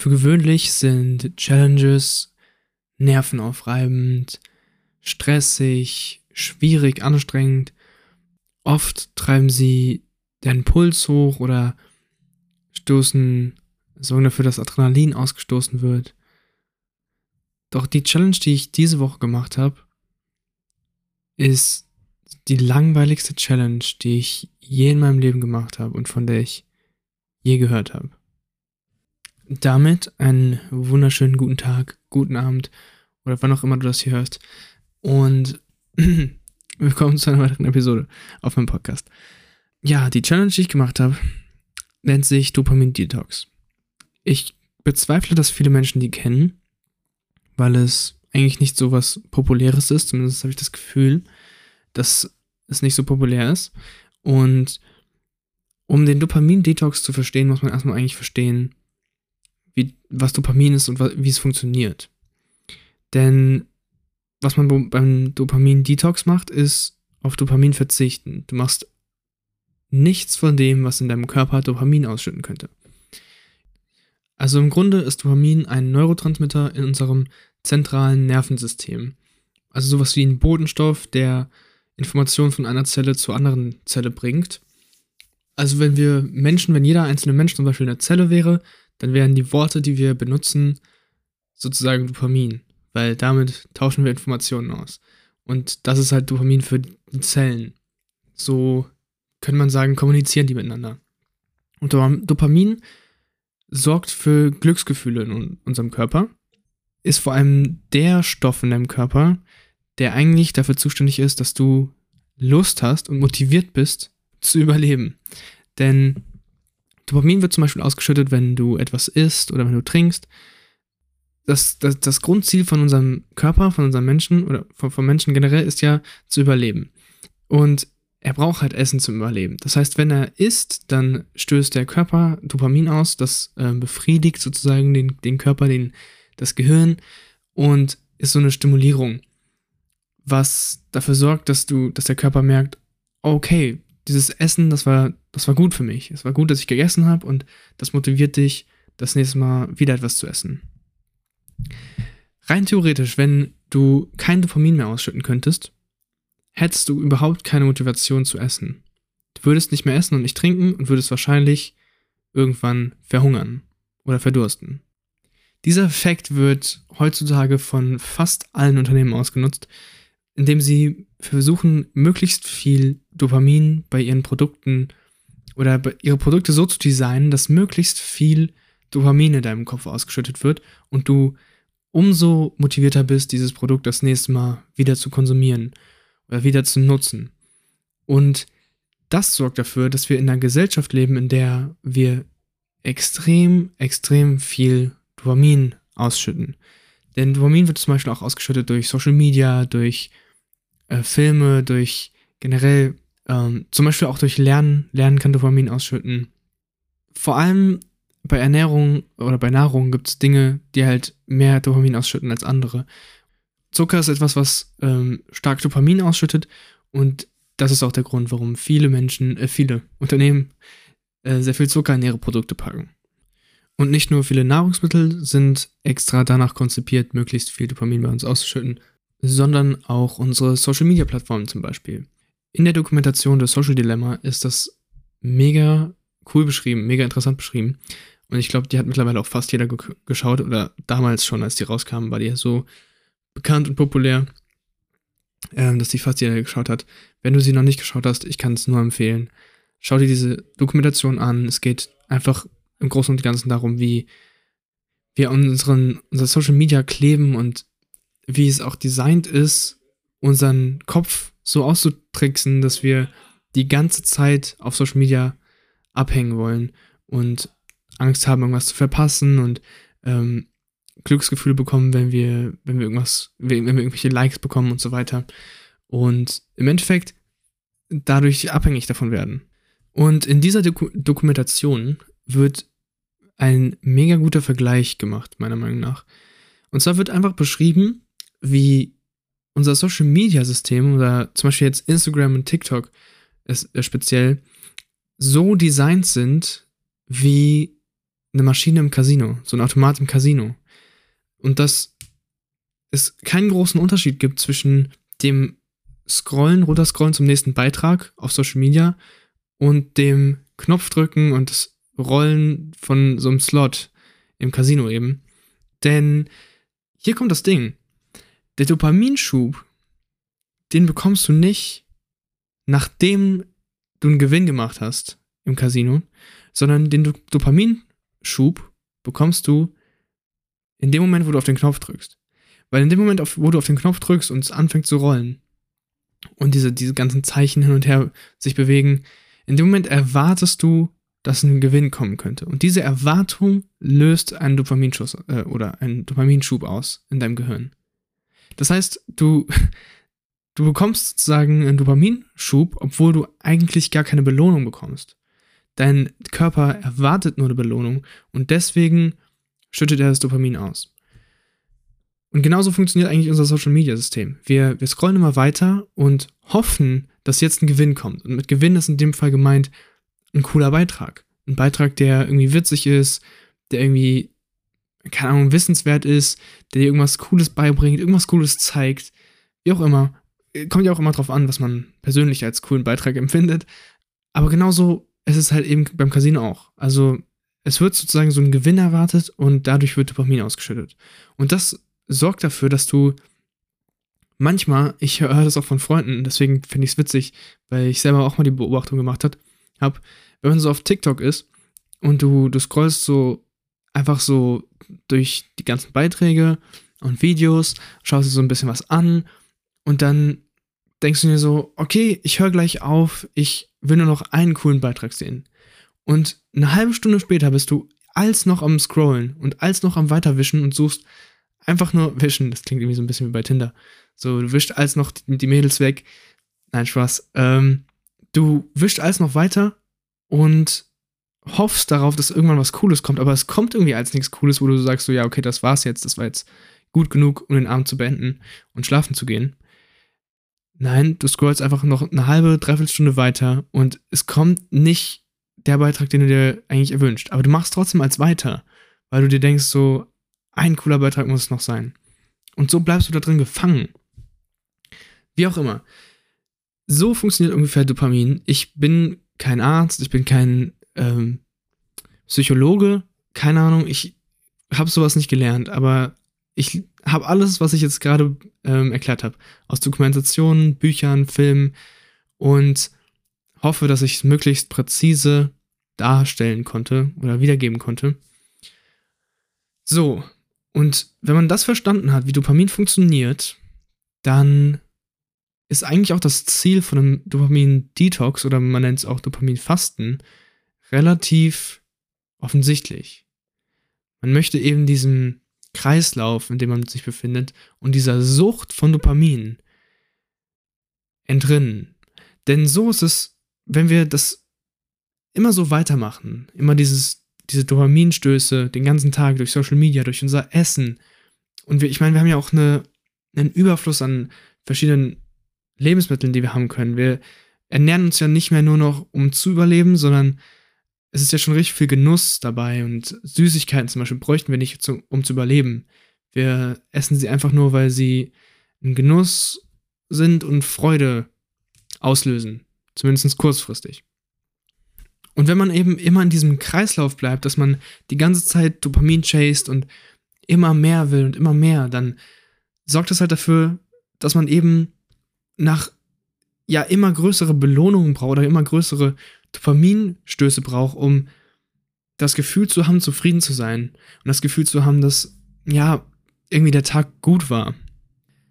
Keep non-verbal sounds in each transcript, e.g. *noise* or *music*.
Für gewöhnlich sind Challenges nervenaufreibend, stressig, schwierig, anstrengend. Oft treiben sie deinen Puls hoch oder stoßen, sorgen dafür, dass Adrenalin ausgestoßen wird. Doch die Challenge, die ich diese Woche gemacht habe, ist die langweiligste Challenge, die ich je in meinem Leben gemacht habe und von der ich je gehört habe. Damit einen wunderschönen guten Tag, guten Abend oder wann auch immer du das hier hörst. Und *clears throat* willkommen zu einer weiteren Episode auf meinem Podcast. Ja, die Challenge, die ich gemacht habe, nennt sich Dopamin Detox. Ich bezweifle, dass viele Menschen die kennen, weil es eigentlich nicht so was Populäres ist. Zumindest habe ich das Gefühl, dass es nicht so populär ist. Und um den Dopamin-Detox zu verstehen, muss man erstmal eigentlich verstehen, wie, was Dopamin ist und wie es funktioniert. Denn was man beim Dopamin-Detox macht, ist auf Dopamin verzichten. Du machst nichts von dem, was in deinem Körper Dopamin ausschütten könnte. Also im Grunde ist Dopamin ein Neurotransmitter in unserem zentralen Nervensystem. Also sowas wie ein Botenstoff, der Informationen von einer Zelle zur anderen Zelle bringt. Also wenn wir Menschen, wenn jeder einzelne Mensch zum Beispiel eine Zelle wäre, dann wären die Worte, die wir benutzen, sozusagen Dopamin, weil damit tauschen wir Informationen aus. Und das ist halt Dopamin für die Zellen. So könnte man sagen, kommunizieren die miteinander. Und Dopamin sorgt für Glücksgefühle in unserem Körper, ist vor allem der Stoff in deinem Körper, der eigentlich dafür zuständig ist, dass du Lust hast und motiviert bist zu überleben. Denn Dopamin wird zum Beispiel ausgeschüttet, wenn du etwas isst oder wenn du trinkst. Das, das, das Grundziel von unserem Körper, von unserem Menschen oder von, von Menschen generell ist ja zu überleben. Und er braucht halt Essen zum Überleben. Das heißt, wenn er isst, dann stößt der Körper Dopamin aus, das äh, befriedigt sozusagen den, den Körper, den, das Gehirn und ist so eine Stimulierung was dafür sorgt, dass du, dass der Körper merkt, okay, dieses Essen, das war, das war gut für mich. Es war gut, dass ich gegessen habe und das motiviert dich, das nächste Mal wieder etwas zu essen. Rein theoretisch, wenn du kein Dopamin mehr ausschütten könntest, hättest du überhaupt keine Motivation zu essen. Du würdest nicht mehr essen und nicht trinken und würdest wahrscheinlich irgendwann verhungern oder verdursten. Dieser Effekt wird heutzutage von fast allen Unternehmen ausgenutzt, indem sie versuchen, möglichst viel Dopamin bei ihren Produkten oder ihre Produkte so zu designen, dass möglichst viel Dopamin in deinem Kopf ausgeschüttet wird und du umso motivierter bist, dieses Produkt das nächste Mal wieder zu konsumieren oder wieder zu nutzen. Und das sorgt dafür, dass wir in einer Gesellschaft leben, in der wir extrem, extrem viel Dopamin ausschütten. Denn Dopamin wird zum Beispiel auch ausgeschüttet durch Social Media, durch äh, Filme, durch generell, ähm, zum Beispiel auch durch Lernen. Lernen kann Dopamin ausschütten. Vor allem bei Ernährung oder bei Nahrung gibt es Dinge, die halt mehr Dopamin ausschütten als andere. Zucker ist etwas, was ähm, stark Dopamin ausschüttet und das ist auch der Grund, warum viele Menschen, äh, viele Unternehmen äh, sehr viel Zucker in ihre Produkte packen. Und nicht nur viele Nahrungsmittel sind extra danach konzipiert, möglichst viel Dopamin bei uns auszuschütten, sondern auch unsere Social Media Plattformen zum Beispiel. In der Dokumentation des Social Dilemma ist das mega cool beschrieben, mega interessant beschrieben. Und ich glaube, die hat mittlerweile auch fast jeder ge geschaut oder damals schon, als die rauskamen, war die ja so bekannt und populär, äh, dass die fast jeder geschaut hat. Wenn du sie noch nicht geschaut hast, ich kann es nur empfehlen. Schau dir diese Dokumentation an. Es geht einfach im Großen und Ganzen darum, wie wir unseren, unser Social Media kleben und wie es auch designt ist, unseren Kopf so auszutricksen, dass wir die ganze Zeit auf Social Media abhängen wollen und Angst haben, irgendwas zu verpassen und ähm, Glücksgefühle bekommen, wenn wir, wenn wir irgendwas, wenn wir irgendwelche Likes bekommen und so weiter. Und im Endeffekt dadurch abhängig davon werden. Und in dieser Doku Dokumentation wird ein mega guter Vergleich gemacht, meiner Meinung nach. Und zwar wird einfach beschrieben, wie unser Social Media System oder zum Beispiel jetzt Instagram und TikTok äh, speziell so designt sind wie eine Maschine im Casino, so ein Automat im Casino. Und dass es keinen großen Unterschied gibt zwischen dem Scrollen, runterscrollen zum nächsten Beitrag auf Social Media und dem Knopfdrücken und das Rollen von so einem Slot im Casino eben. Denn hier kommt das Ding. Der Dopaminschub, den bekommst du nicht, nachdem du einen Gewinn gemacht hast im Casino, sondern den Dopaminschub bekommst du in dem Moment, wo du auf den Knopf drückst. Weil in dem Moment, wo du auf den Knopf drückst und es anfängt zu rollen und diese, diese ganzen Zeichen hin und her sich bewegen, in dem Moment erwartest du, dass ein Gewinn kommen könnte. Und diese Erwartung löst einen Dopaminschuss äh, oder einen Dopaminschub aus in deinem Gehirn. Das heißt, du, *laughs* du bekommst sozusagen einen Dopaminschub, obwohl du eigentlich gar keine Belohnung bekommst. Dein Körper erwartet nur eine Belohnung und deswegen schüttet er das Dopamin aus. Und genauso funktioniert eigentlich unser Social Media System. Wir, wir scrollen immer weiter und hoffen, dass jetzt ein Gewinn kommt. Und mit Gewinn ist in dem Fall gemeint ein cooler Beitrag. Ein Beitrag, der irgendwie witzig ist, der irgendwie, keine Ahnung, wissenswert ist, der dir irgendwas Cooles beibringt, irgendwas Cooles zeigt. Wie auch immer. Kommt ja auch immer drauf an, was man persönlich als coolen Beitrag *laughs* empfindet. Aber genauso ist es halt eben beim Casino auch. Also es wird sozusagen so ein Gewinn erwartet und dadurch wird Dopamin ausgeschüttet. Und das sorgt dafür, dass du manchmal, ich höre das auch von Freunden, deswegen finde ich es witzig, weil ich selber auch mal die Beobachtung gemacht habe, hab, wenn man so auf TikTok ist und du, du scrollst so einfach so durch die ganzen Beiträge und Videos, schaust dir so ein bisschen was an und dann denkst du dir so, okay, ich höre gleich auf, ich will nur noch einen coolen Beitrag sehen. Und eine halbe Stunde später bist du als noch am Scrollen und als noch am Weiterwischen und suchst einfach nur wischen. Das klingt irgendwie so ein bisschen wie bei Tinder. So, du wischst als noch die, die Mädels weg. Nein, Spaß. Ähm, du wischst alles noch weiter und hoffst darauf, dass irgendwann was Cooles kommt, aber es kommt irgendwie als nichts Cooles, wo du sagst so, ja, okay, das war's jetzt, das war jetzt gut genug, um den Abend zu beenden und schlafen zu gehen. Nein, du scrollst einfach noch eine halbe, dreiviertel Stunde weiter und es kommt nicht der Beitrag, den du dir eigentlich erwünscht. Aber du machst trotzdem als weiter, weil du dir denkst, so, ein cooler Beitrag muss es noch sein. Und so bleibst du da drin gefangen. Wie auch immer. So funktioniert ungefähr Dopamin. Ich bin kein Arzt, ich bin kein ähm, Psychologe, keine Ahnung, ich habe sowas nicht gelernt, aber ich habe alles, was ich jetzt gerade ähm, erklärt habe, aus Dokumentationen, Büchern, Filmen und hoffe, dass ich es möglichst präzise darstellen konnte oder wiedergeben konnte. So, und wenn man das verstanden hat, wie Dopamin funktioniert, dann ist eigentlich auch das Ziel von einem Dopamin-Detox oder man nennt es auch Dopamin-Fasten relativ offensichtlich. Man möchte eben diesem Kreislauf, in dem man sich befindet, und dieser Sucht von Dopamin entrinnen. Denn so ist es wenn wir das immer so weitermachen, immer dieses, diese Dopaminstöße den ganzen Tag durch Social Media, durch unser Essen, und wir, ich meine, wir haben ja auch eine, einen Überfluss an verschiedenen Lebensmitteln, die wir haben können. Wir ernähren uns ja nicht mehr nur noch, um zu überleben, sondern es ist ja schon richtig viel Genuss dabei und Süßigkeiten zum Beispiel bräuchten wir nicht, um zu überleben. Wir essen sie einfach nur, weil sie ein Genuss sind und Freude auslösen. Zumindest kurzfristig. Und wenn man eben immer in diesem Kreislauf bleibt, dass man die ganze Zeit Dopamin chased und immer mehr will und immer mehr, dann sorgt das halt dafür, dass man eben nach ja immer größere Belohnungen braucht oder immer größere Dopaminstöße braucht, um das Gefühl zu haben, zufrieden zu sein und das Gefühl zu haben, dass ja irgendwie der Tag gut war.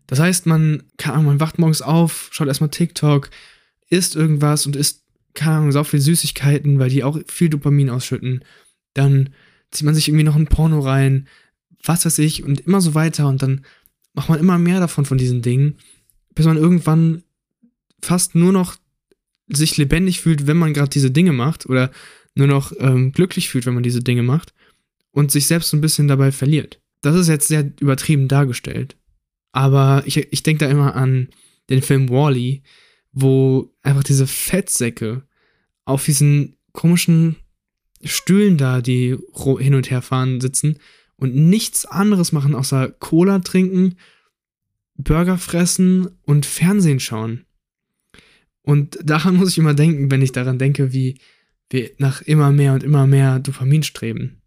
Das heißt, man, keine Ahnung, man wacht morgens auf, schaut erstmal TikTok, isst irgendwas und isst, keine Ahnung, so viel Süßigkeiten, weil die auch viel Dopamin ausschütten. Dann zieht man sich irgendwie noch ein Porno rein, was weiß ich, und immer so weiter. Und dann macht man immer mehr davon von diesen Dingen, bis man irgendwann fast nur noch sich lebendig fühlt, wenn man gerade diese Dinge macht, oder nur noch ähm, glücklich fühlt, wenn man diese Dinge macht, und sich selbst so ein bisschen dabei verliert. Das ist jetzt sehr übertrieben dargestellt. Aber ich, ich denke da immer an den Film Wally, -E, wo einfach diese Fettsäcke auf diesen komischen Stühlen da, die hin und her fahren, sitzen und nichts anderes machen, außer Cola trinken, Burger fressen und Fernsehen schauen. Und daran muss ich immer denken, wenn ich daran denke, wie wir nach immer mehr und immer mehr Dopamin streben.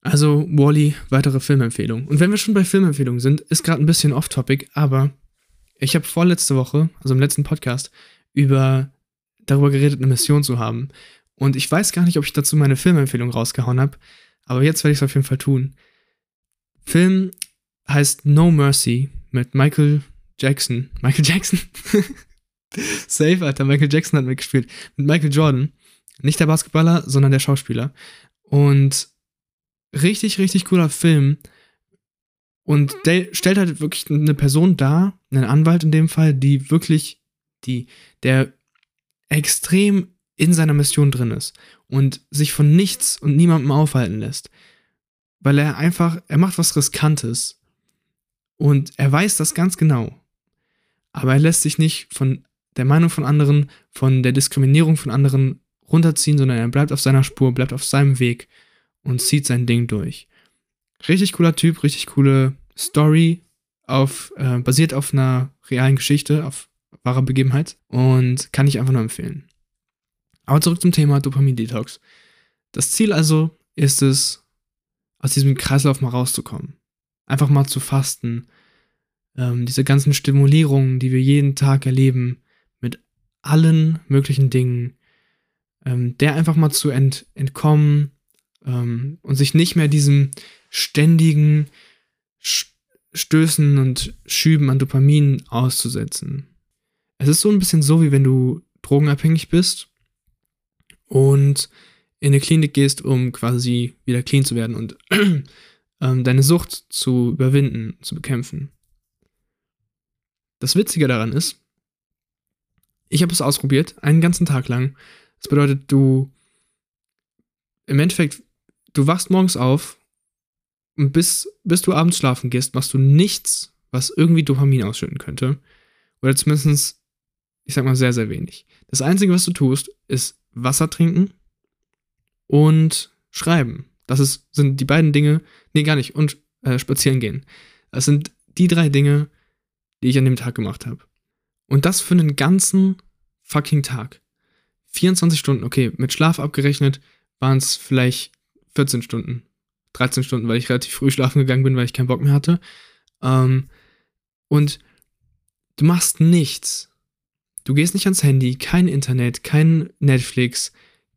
Also, Wally, weitere Filmempfehlung. Und wenn wir schon bei Filmempfehlungen sind, ist gerade ein bisschen off-topic, aber ich habe vorletzte Woche, also im letzten Podcast, über darüber geredet, eine Mission zu haben. Und ich weiß gar nicht, ob ich dazu meine Filmempfehlung rausgehauen habe, aber jetzt werde ich es auf jeden Fall tun. Film heißt No Mercy mit Michael Jackson. Michael Jackson? *laughs* Safe, Alter. Michael Jackson hat mitgespielt. Mit Michael Jordan. Nicht der Basketballer, sondern der Schauspieler. Und richtig, richtig cooler Film. Und der stellt halt wirklich eine Person dar, einen Anwalt in dem Fall, die wirklich, die, der extrem in seiner Mission drin ist und sich von nichts und niemandem aufhalten lässt. Weil er einfach, er macht was Riskantes. Und er weiß das ganz genau. Aber er lässt sich nicht von der Meinung von anderen, von der Diskriminierung von anderen runterziehen, sondern er bleibt auf seiner Spur, bleibt auf seinem Weg und zieht sein Ding durch. Richtig cooler Typ, richtig coole Story, auf, äh, basiert auf einer realen Geschichte, auf wahrer Begebenheit und kann ich einfach nur empfehlen. Aber zurück zum Thema Dopamin-Detox. Das Ziel also ist es, aus diesem Kreislauf mal rauszukommen. Einfach mal zu fasten. Ähm, diese ganzen Stimulierungen, die wir jeden Tag erleben, allen möglichen Dingen, ähm, der einfach mal zu ent entkommen, ähm, und sich nicht mehr diesem ständigen Stößen und Schüben an Dopamin auszusetzen. Es ist so ein bisschen so, wie wenn du drogenabhängig bist und in eine Klinik gehst, um quasi wieder clean zu werden und *clears throat* ähm, deine Sucht zu überwinden, zu bekämpfen. Das Witzige daran ist, ich habe es ausprobiert, einen ganzen Tag lang. Das bedeutet, du im Endeffekt du wachst morgens auf und bis, bis du abends schlafen gehst, machst du nichts, was irgendwie Dopamin ausschütten könnte. Oder zumindest, ich sag mal, sehr, sehr wenig. Das Einzige, was du tust, ist Wasser trinken und schreiben. Das ist, sind die beiden Dinge, nee, gar nicht, und äh, spazieren gehen. Das sind die drei Dinge, die ich an dem Tag gemacht habe. Und das für einen ganzen fucking Tag. 24 Stunden, okay, mit Schlaf abgerechnet waren es vielleicht 14 Stunden. 13 Stunden, weil ich relativ früh schlafen gegangen bin, weil ich keinen Bock mehr hatte. Ähm, und du machst nichts. Du gehst nicht ans Handy, kein Internet, kein Netflix,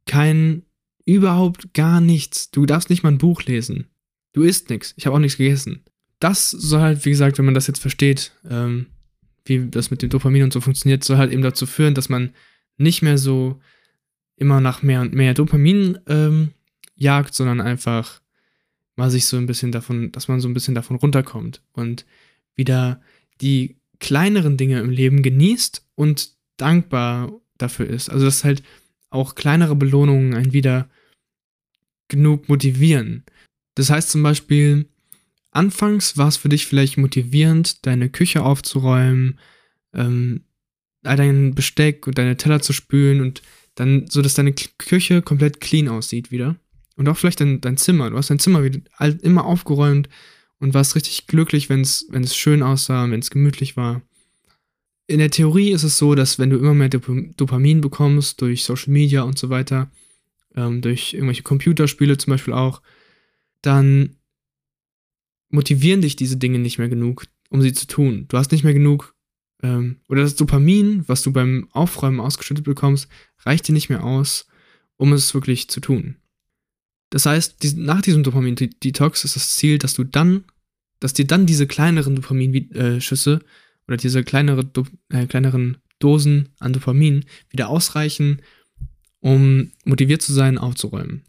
kein überhaupt gar nichts. Du darfst nicht mal ein Buch lesen. Du isst nichts. Ich habe auch nichts gegessen. Das soll halt, wie gesagt, wenn man das jetzt versteht, ähm, wie das mit dem Dopamin und so funktioniert, soll halt eben dazu führen, dass man nicht mehr so immer nach mehr und mehr Dopamin ähm, jagt, sondern einfach mal sich so ein bisschen davon, dass man so ein bisschen davon runterkommt und wieder die kleineren Dinge im Leben genießt und dankbar dafür ist. Also dass halt auch kleinere Belohnungen einen wieder genug motivieren. Das heißt zum Beispiel, anfangs war es für dich vielleicht motivierend, deine Küche aufzuräumen, ähm, all dein Besteck und deine Teller zu spülen und dann so, dass deine Küche komplett clean aussieht wieder. Und auch vielleicht dein, dein Zimmer. Du hast dein Zimmer wieder immer aufgeräumt und warst richtig glücklich, wenn es schön aussah, wenn es gemütlich war. In der Theorie ist es so, dass wenn du immer mehr Dopamin bekommst durch Social Media und so weiter, ähm, durch irgendwelche Computerspiele zum Beispiel auch, dann motivieren dich diese Dinge nicht mehr genug, um sie zu tun. Du hast nicht mehr genug, ähm, oder das Dopamin, was du beim Aufräumen ausgeschüttet bekommst, reicht dir nicht mehr aus, um es wirklich zu tun. Das heißt, nach diesem Dopamin-Detox ist das Ziel, dass du dann, dass dir dann diese kleineren Dopaminschüsse oder diese kleinere, äh, kleineren Dosen an Dopamin wieder ausreichen, um motiviert zu sein, aufzuräumen.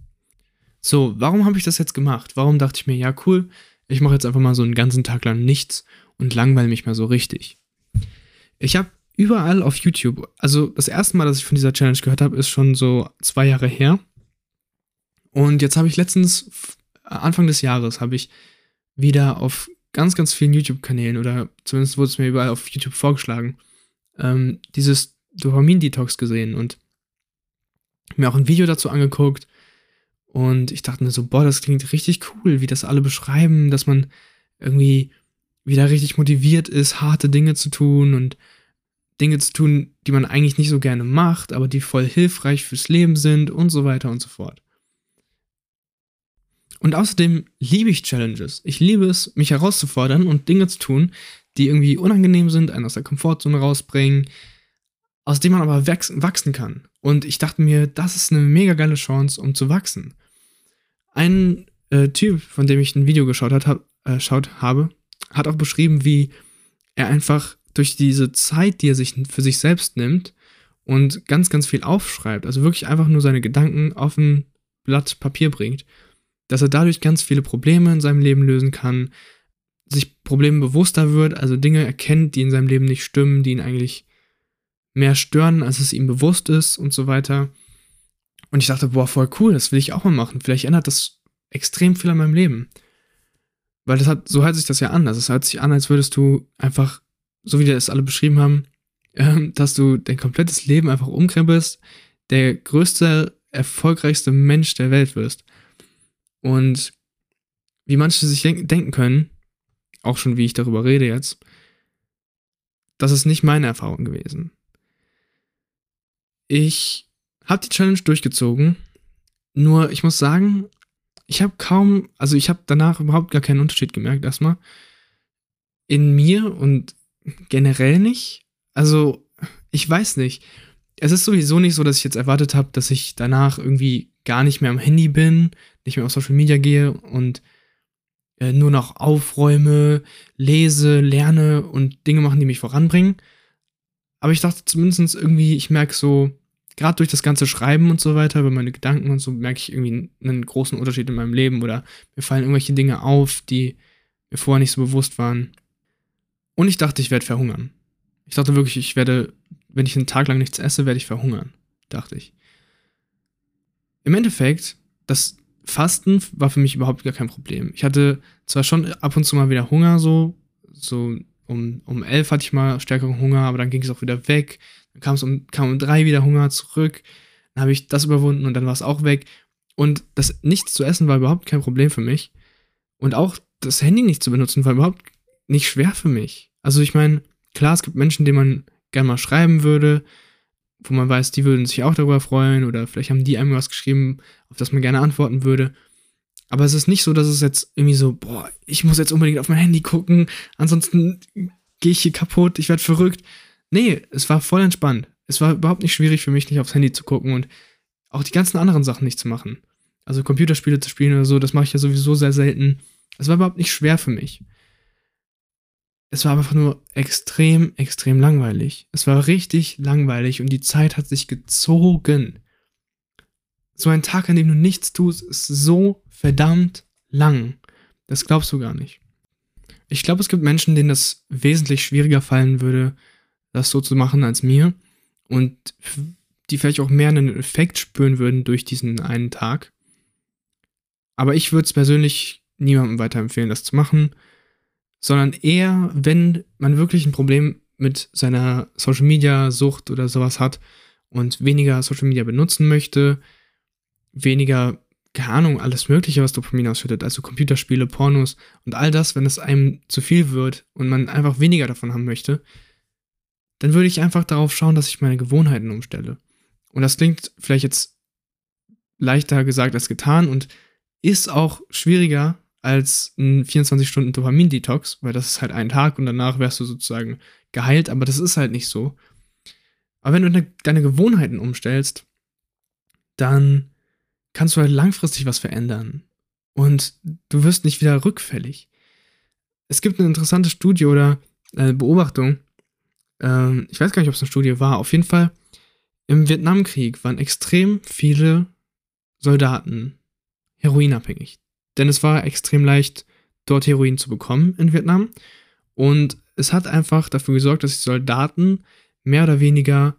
So, warum habe ich das jetzt gemacht? Warum dachte ich mir, ja, cool, ich mache jetzt einfach mal so einen ganzen Tag lang nichts und langweile mich mal so richtig. Ich habe überall auf YouTube, also das erste Mal, dass ich von dieser Challenge gehört habe, ist schon so zwei Jahre her. Und jetzt habe ich letztens, Anfang des Jahres, habe ich wieder auf ganz, ganz vielen YouTube-Kanälen oder zumindest wurde es mir überall auf YouTube vorgeschlagen, ähm, dieses Dopamin-Detox gesehen. Und mir auch ein Video dazu angeguckt und ich dachte mir so, boah, das klingt richtig cool, wie das alle beschreiben, dass man irgendwie wieder richtig motiviert ist, harte Dinge zu tun und Dinge zu tun, die man eigentlich nicht so gerne macht, aber die voll hilfreich fürs Leben sind und so weiter und so fort. Und außerdem liebe ich Challenges. Ich liebe es, mich herauszufordern und Dinge zu tun, die irgendwie unangenehm sind, einen aus der Komfortzone rausbringen, aus dem man aber wachsen kann. Und ich dachte mir, das ist eine mega geile Chance, um zu wachsen. Ein äh, Typ, von dem ich ein Video geschaut hat, hab, äh, schaut habe, hat auch beschrieben, wie er einfach durch diese Zeit, die er sich für sich selbst nimmt und ganz, ganz viel aufschreibt, also wirklich einfach nur seine Gedanken auf ein Blatt Papier bringt, dass er dadurch ganz viele Probleme in seinem Leben lösen kann, sich Problemen bewusster wird, also Dinge erkennt, die in seinem Leben nicht stimmen, die ihn eigentlich mehr stören, als es ihm bewusst ist und so weiter. Und ich dachte, boah, voll cool, das will ich auch mal machen. Vielleicht ändert das extrem viel an meinem Leben. Weil das hat, so hört sich das ja an. Also es hört sich an, als würdest du einfach, so wie die es alle beschrieben haben, äh, dass du dein komplettes Leben einfach umkrempelst, der größte, erfolgreichste Mensch der Welt wirst. Und wie manche sich denk denken können, auch schon wie ich darüber rede jetzt, das ist nicht meine Erfahrung gewesen. Ich habe die Challenge durchgezogen, nur ich muss sagen, ich habe kaum, also ich habe danach überhaupt gar keinen Unterschied gemerkt, erstmal. In mir und generell nicht. Also, ich weiß nicht. Es ist sowieso nicht so, dass ich jetzt erwartet habe, dass ich danach irgendwie gar nicht mehr am Handy bin, nicht mehr auf Social Media gehe und äh, nur noch aufräume, lese, lerne und Dinge machen, die mich voranbringen. Aber ich dachte zumindest irgendwie, ich merke so, gerade durch das ganze Schreiben und so weiter, über meine Gedanken und so, merke ich irgendwie einen großen Unterschied in meinem Leben oder mir fallen irgendwelche Dinge auf, die mir vorher nicht so bewusst waren. Und ich dachte, ich werde verhungern. Ich dachte wirklich, ich werde, wenn ich einen Tag lang nichts esse, werde ich verhungern, dachte ich. Im Endeffekt, das Fasten war für mich überhaupt gar kein Problem. Ich hatte zwar schon ab und zu mal wieder Hunger, so, so um, um elf hatte ich mal stärkeren Hunger, aber dann ging es auch wieder weg. Dann kam es um, kam um drei wieder Hunger zurück. Dann habe ich das überwunden und dann war es auch weg. Und das nichts zu essen war überhaupt kein Problem für mich. Und auch das Handy nicht zu benutzen war überhaupt nicht schwer für mich. Also ich meine, klar, es gibt Menschen, denen man gerne mal schreiben würde, wo man weiß, die würden sich auch darüber freuen oder vielleicht haben die einem was geschrieben, auf das man gerne antworten würde. Aber es ist nicht so, dass es jetzt irgendwie so, boah, ich muss jetzt unbedingt auf mein Handy gucken, ansonsten gehe ich hier kaputt, ich werde verrückt. Nee, es war voll entspannt. Es war überhaupt nicht schwierig für mich, nicht aufs Handy zu gucken und auch die ganzen anderen Sachen nicht zu machen. Also Computerspiele zu spielen oder so, das mache ich ja sowieso sehr selten. Es war überhaupt nicht schwer für mich. Es war einfach nur extrem, extrem langweilig. Es war richtig langweilig und die Zeit hat sich gezogen. So ein Tag, an dem du nichts tust, ist so verdammt lang. Das glaubst du gar nicht. Ich glaube, es gibt Menschen, denen das wesentlich schwieriger fallen würde, das so zu machen als mir. Und die vielleicht auch mehr einen Effekt spüren würden durch diesen einen Tag. Aber ich würde es persönlich niemandem weiterempfehlen, das zu machen, sondern eher, wenn man wirklich ein Problem mit seiner Social Media Sucht oder sowas hat und weniger Social Media benutzen möchte, weniger, keine Ahnung, alles Mögliche, was Dopamin ausschüttet, also Computerspiele, Pornos und all das, wenn es einem zu viel wird und man einfach weniger davon haben möchte, dann würde ich einfach darauf schauen, dass ich meine Gewohnheiten umstelle. Und das klingt vielleicht jetzt leichter gesagt als getan und ist auch schwieriger als ein 24-Stunden Dopamin-Detox, weil das ist halt ein Tag und danach wärst du sozusagen geheilt, aber das ist halt nicht so. Aber wenn du deine Gewohnheiten umstellst, dann kannst du halt langfristig was verändern. Und du wirst nicht wieder rückfällig. Es gibt eine interessante Studie oder äh, Beobachtung, ähm, ich weiß gar nicht, ob es eine Studie war, auf jeden Fall, im Vietnamkrieg waren extrem viele Soldaten heroinabhängig. Denn es war extrem leicht, dort Heroin zu bekommen in Vietnam. Und es hat einfach dafür gesorgt, dass die Soldaten mehr oder weniger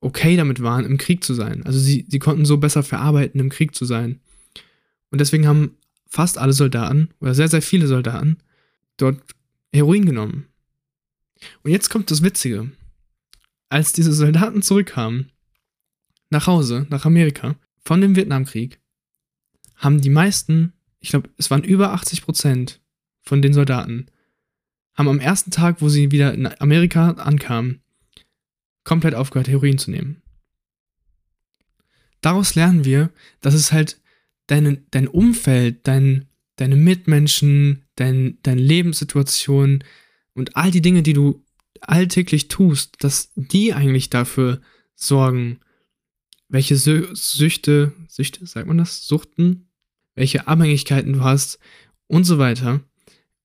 okay damit waren, im Krieg zu sein. Also sie, sie konnten so besser verarbeiten, im Krieg zu sein. Und deswegen haben fast alle Soldaten, oder sehr, sehr viele Soldaten, dort Heroin genommen. Und jetzt kommt das Witzige. Als diese Soldaten zurückkamen, nach Hause, nach Amerika, von dem Vietnamkrieg, haben die meisten, ich glaube, es waren über 80 Prozent von den Soldaten, haben am ersten Tag, wo sie wieder in Amerika ankamen, komplett aufgehört, Heroin zu nehmen. Daraus lernen wir, dass es halt deine, dein Umfeld, dein, deine Mitmenschen, dein, deine Lebenssituation und all die Dinge, die du alltäglich tust, dass die eigentlich dafür sorgen, welche Süchte, Süchte, sagt man das? Suchten, welche Abhängigkeiten du hast und so weiter.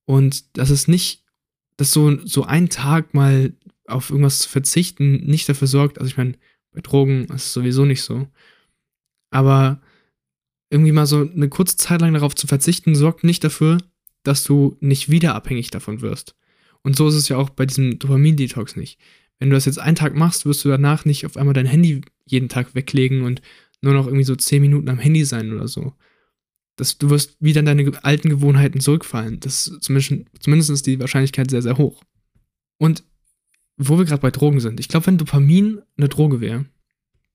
Und dass es nicht, dass so, so ein Tag mal auf irgendwas zu verzichten nicht dafür sorgt, also ich meine, bei Drogen ist es sowieso nicht so, aber irgendwie mal so eine kurze Zeit lang darauf zu verzichten, sorgt nicht dafür, dass du nicht wieder abhängig davon wirst. Und so ist es ja auch bei diesem Dopamin-Detox nicht. Wenn du das jetzt einen Tag machst, wirst du danach nicht auf einmal dein Handy jeden Tag weglegen und nur noch irgendwie so 10 Minuten am Handy sein oder so. Das, du wirst wieder in deine alten Gewohnheiten zurückfallen. Das ist zumindest, zumindest ist die Wahrscheinlichkeit sehr, sehr hoch. Und wo wir gerade bei Drogen sind, ich glaube, wenn Dopamin eine Droge wäre,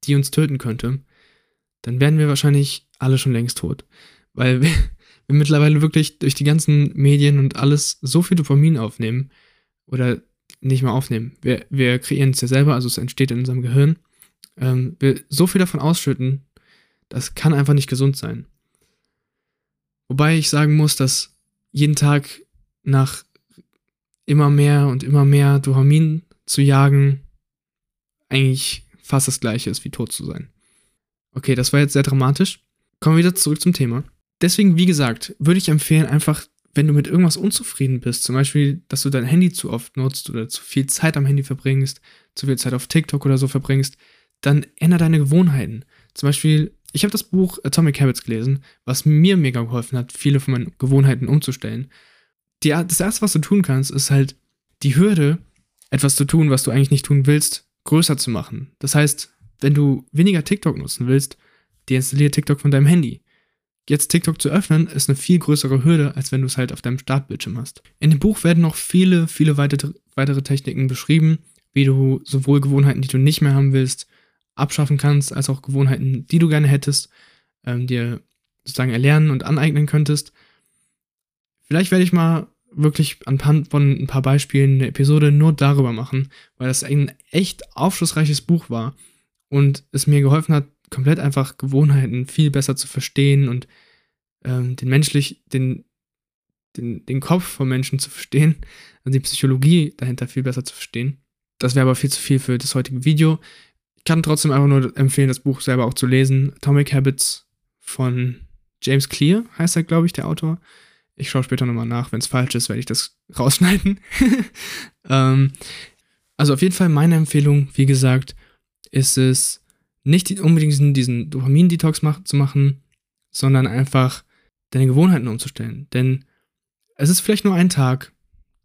die uns töten könnte, dann wären wir wahrscheinlich alle schon längst tot. Weil *laughs* wir, mittlerweile wirklich durch die ganzen Medien und alles so viel Dopamin aufnehmen oder nicht mehr aufnehmen. Wir, wir kreieren es ja selber, also es entsteht in unserem Gehirn. Ähm, wir so viel davon ausschütten, das kann einfach nicht gesund sein. Wobei ich sagen muss, dass jeden Tag nach immer mehr und immer mehr Dopamin zu jagen eigentlich fast das gleiche ist, wie tot zu sein. Okay, das war jetzt sehr dramatisch. Kommen wir wieder zurück zum Thema. Deswegen, wie gesagt, würde ich empfehlen, einfach, wenn du mit irgendwas unzufrieden bist, zum Beispiel, dass du dein Handy zu oft nutzt oder zu viel Zeit am Handy verbringst, zu viel Zeit auf TikTok oder so verbringst, dann ändere deine Gewohnheiten. Zum Beispiel, ich habe das Buch Atomic Habits gelesen, was mir mega geholfen hat, viele von meinen Gewohnheiten umzustellen. Die, das erste, was du tun kannst, ist halt die Hürde, etwas zu tun, was du eigentlich nicht tun willst, größer zu machen. Das heißt, wenn du weniger TikTok nutzen willst, deinstalliere TikTok von deinem Handy. Jetzt TikTok zu öffnen, ist eine viel größere Hürde, als wenn du es halt auf deinem Startbildschirm hast. In dem Buch werden noch viele, viele weitere, weitere Techniken beschrieben, wie du sowohl Gewohnheiten, die du nicht mehr haben willst, abschaffen kannst, als auch Gewohnheiten, die du gerne hättest, ähm, dir sozusagen erlernen und aneignen könntest. Vielleicht werde ich mal wirklich anhand von ein paar Beispielen eine Episode nur darüber machen, weil das ein echt aufschlussreiches Buch war und es mir geholfen hat, komplett einfach Gewohnheiten viel besser zu verstehen und ähm, den menschlich, den, den, den Kopf von Menschen zu verstehen, *laughs* also die Psychologie dahinter viel besser zu verstehen. Das wäre aber viel zu viel für das heutige Video. Ich kann trotzdem einfach nur empfehlen, das Buch selber auch zu lesen. Atomic Habits von James Clear heißt er, glaube ich, der Autor. Ich schaue später nochmal nach. Wenn es falsch ist, werde ich das *laughs* rausschneiden. *laughs* ähm, also auf jeden Fall meine Empfehlung, wie gesagt, ist es, nicht unbedingt diesen, Dopamin-Detox mach, zu machen, sondern einfach deine Gewohnheiten umzustellen. Denn es ist vielleicht nur ein Tag,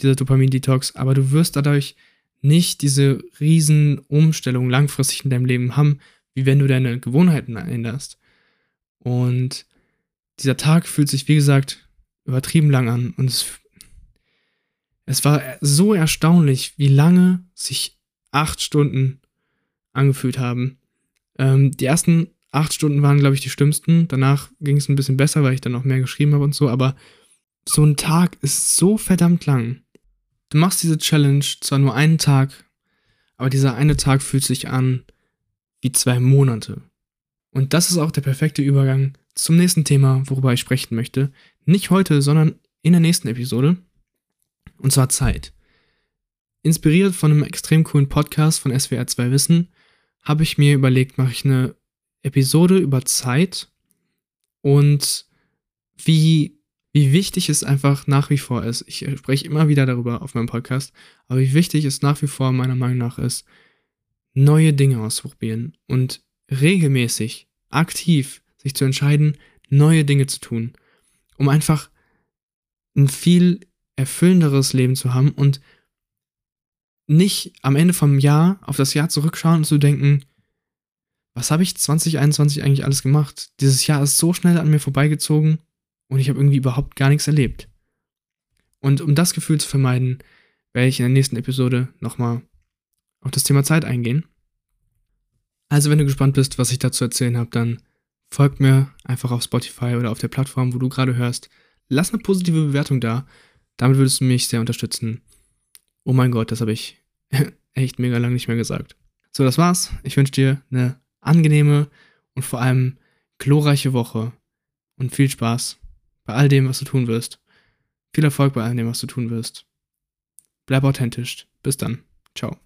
dieser Dopamin-Detox, aber du wirst dadurch nicht diese riesen Umstellung langfristig in deinem Leben haben, wie wenn du deine Gewohnheiten änderst. Und dieser Tag fühlt sich, wie gesagt, übertrieben lang an. Und es, es war so erstaunlich, wie lange sich acht Stunden angefühlt haben. Ähm, die ersten acht Stunden waren, glaube ich, die schlimmsten. Danach ging es ein bisschen besser, weil ich dann noch mehr geschrieben habe und so. Aber so ein Tag ist so verdammt lang. Du machst diese Challenge zwar nur einen Tag, aber dieser eine Tag fühlt sich an wie zwei Monate. Und das ist auch der perfekte Übergang zum nächsten Thema, worüber ich sprechen möchte. Nicht heute, sondern in der nächsten Episode. Und zwar Zeit. Inspiriert von einem extrem coolen Podcast von SWR 2 Wissen habe ich mir überlegt, mache ich eine Episode über Zeit und wie, wie wichtig es einfach nach wie vor ist. Ich spreche immer wieder darüber auf meinem Podcast, aber wie wichtig es nach wie vor meiner Meinung nach ist, neue Dinge auszuprobieren und regelmäßig, aktiv sich zu entscheiden, neue Dinge zu tun, um einfach ein viel erfüllenderes Leben zu haben und nicht am Ende vom Jahr auf das Jahr zurückschauen und zu denken, was habe ich 2021 eigentlich alles gemacht? Dieses Jahr ist so schnell an mir vorbeigezogen und ich habe irgendwie überhaupt gar nichts erlebt. Und um das Gefühl zu vermeiden, werde ich in der nächsten Episode nochmal auf das Thema Zeit eingehen. Also, wenn du gespannt bist, was ich dazu erzählen habe, dann folg mir einfach auf Spotify oder auf der Plattform, wo du gerade hörst. Lass eine positive Bewertung da. Damit würdest du mich sehr unterstützen. Oh mein Gott, das habe ich *laughs* echt mega lang nicht mehr gesagt. So, das war's. Ich wünsche dir eine angenehme und vor allem glorreiche Woche und viel Spaß bei all dem, was du tun wirst. Viel Erfolg bei all dem, was du tun wirst. Bleib authentisch. Bis dann. Ciao.